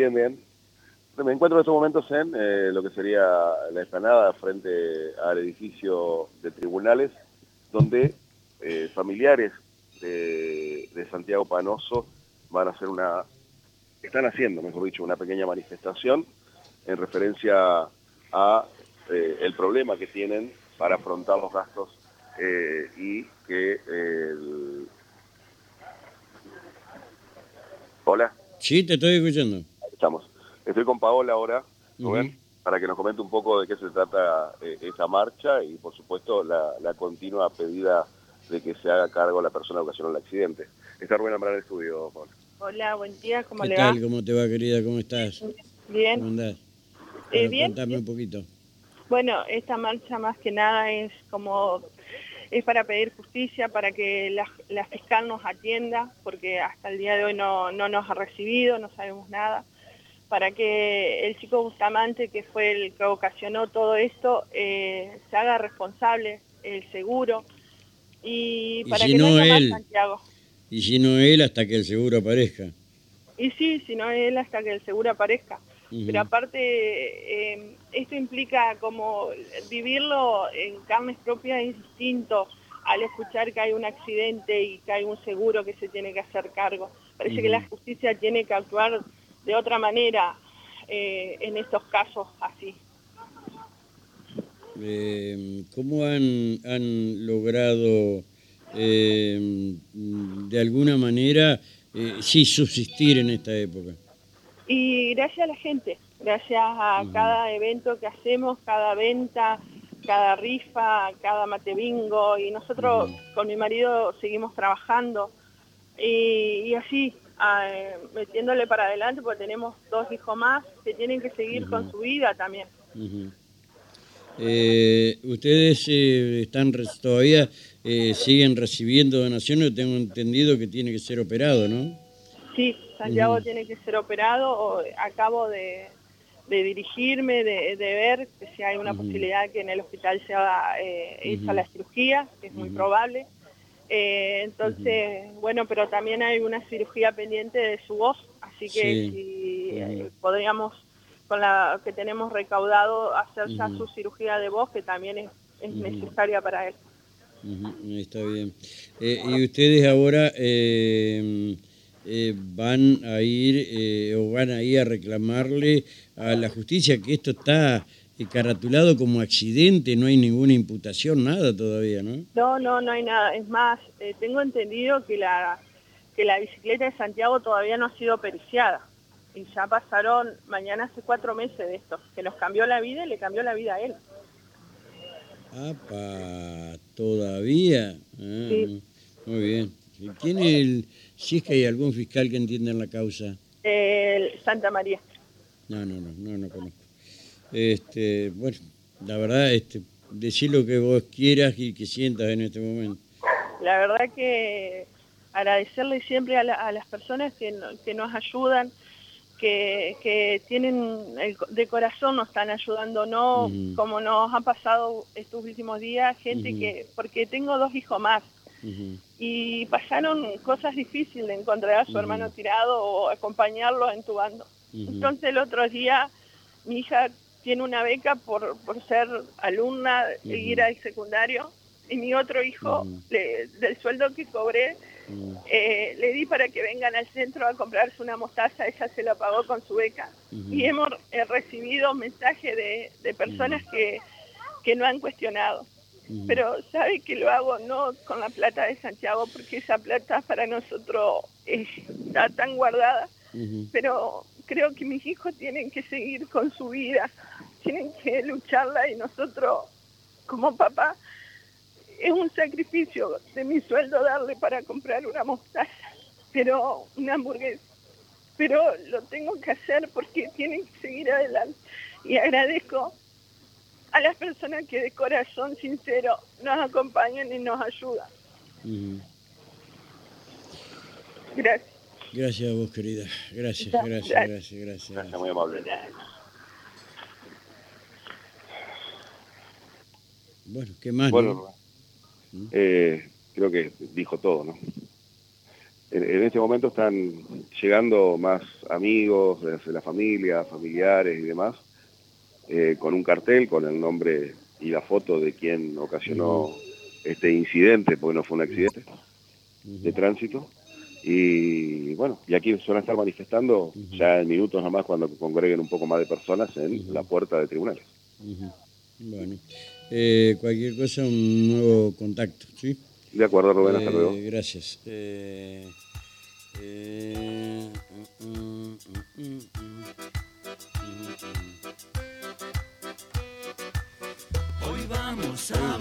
Bien, bien. Me encuentro en estos momentos en eh, lo que sería la explanada frente al edificio de tribunales, donde eh, familiares de, Santiago Panoso van a hacer una, están haciendo, mejor dicho, una pequeña manifestación en referencia a eh, el problema que tienen para afrontar los gastos y que el... Hola. Sí, te estoy escuchando. Estamos. Estoy con Paola ahora, para que nos comente un poco de qué se trata eh, esa marcha y, por supuesto, la, continua pedida de que se haga cargo la persona que ocasionó el accidente. Está Rubén Amaral el estudio, Paola. Hola, buen día, ¿cómo le va? ¿Qué tal? ¿Cómo te va, querida? ¿Cómo estás? Bien. ¿Cómo andás? Eh, bien. Contame un poquito. Bueno, esta marcha más que nada es como es para pedir justicia, para que la, fiscal nos atienda, porque hasta el día de hoy no, nos ha recibido, no sabemos nada, para que el chico Bustamante, que fue el que ocasionó todo esto, eh, se haga responsable, el seguro, y, para que no, haya más Santiago. Y si no él, hasta que el seguro aparezca. Y sí, si no él, hasta que el seguro aparezca. Pero aparte, eh, esto implica como vivirlo en carnes propias es distinto al escuchar que hay un accidente y que hay un seguro que se tiene que hacer cargo. Parece que la justicia tiene que actuar de otra manera eh, en estos casos así. Eh, ¿Cómo han, logrado de alguna manera sí subsistir en esta época? Y gracias a la gente, gracias a cada evento que hacemos, cada venta, cada rifa, cada mate bingo, y nosotros con mi marido seguimos trabajando y, así, metiéndole para adelante porque tenemos dos hijos más que tienen que seguir con su vida también. Eh, ustedes eh, están todavía eh, siguen recibiendo donaciones, tengo entendido que tiene que ser operado, ¿no? Sí, Santiago tiene que ser operado. acabo de, dirigirme, de, ver si hay una posibilidad que en el hospital se haga eh, la cirugía, que es muy probable. Eh, entonces, bueno, pero también hay una cirugía pendiente de su voz, así que si eh, podríamos, con la que tenemos recaudado, hacer ya su cirugía de voz, que también es, necesaria para él. Está bien. Eh, y ustedes ahora eh, van a ir eh, o van a ir a reclamarle a la justicia que esto está caratulado como accidente, no hay ninguna imputación, nada todavía, ¿no? No, no, no hay nada. Es más, tengo entendido que la, que la bicicleta de Santiago todavía no ha sido periciada. Y ya pasaron, mañana hace cuatro meses de esto, que nos cambió la vida y le cambió la vida a él. ¡Apa! ¿Todavía? Ah, sí. Muy bien. ¿Quién es el, si es que hay algún fiscal que entienda la causa? El Santa María. No, no, no, no, no conozco. Este, bueno, la verdad, este, decir lo que vos quieras y que sientas en este momento. La verdad que agradecerle siempre a, las personas que, nos ayudan, que, tienen de corazón nos están ayudando, no como nos ha pasado estos últimos días, gente que, porque tengo dos hijos más, y pasaron cosas difíciles de encontrar a su hermano tirado o acompañarlo entubando. Entonces el otro día mi hija tiene una beca por, por ser alumna e ir al secundario y mi otro hijo, del sueldo que cobré, eh, le di para que vengan al centro a comprarse una mostaza, ella se la pagó con su beca. Y hemos recibido mensajes de, de personas que, que no han cuestionado. Pero sabe que lo hago no con la plata de Santiago, porque esa plata para nosotros está tan guardada, pero creo que mis hijos tienen que seguir con su vida, tienen que lucharla y nosotros, como papá, es un sacrificio de mi sueldo darle para comprar una mostaza, pero una hamburguesa, pero lo tengo que hacer porque tienen que seguir adelante. Y agradezco a las personas que de corazón sincero nos acompañan y nos ayudan. Gracias. Gracias a vos, querida. Gracias, gracias, gracias, gracias. Gracias, muy amable. Bueno, ¿qué más? Bueno, ¿Mm? eh, creo que dijo todo, ¿no? en, este momento están llegando más amigos de la familia, familiares y demás, eh, con un cartel con el nombre y la foto de quien ocasionó este incidente, porque no fue un accidente de tránsito. Y bueno, y aquí se van a estar manifestando ya en minutos nomás cuando congreguen un poco más de personas en la puerta de tribunales. Bueno, eh, cualquier cosa, un nuevo contacto, ¿sí? De acuerdo, Rubén, hasta luego. Eh, gracias. Eh, mm, Hoy vamos a...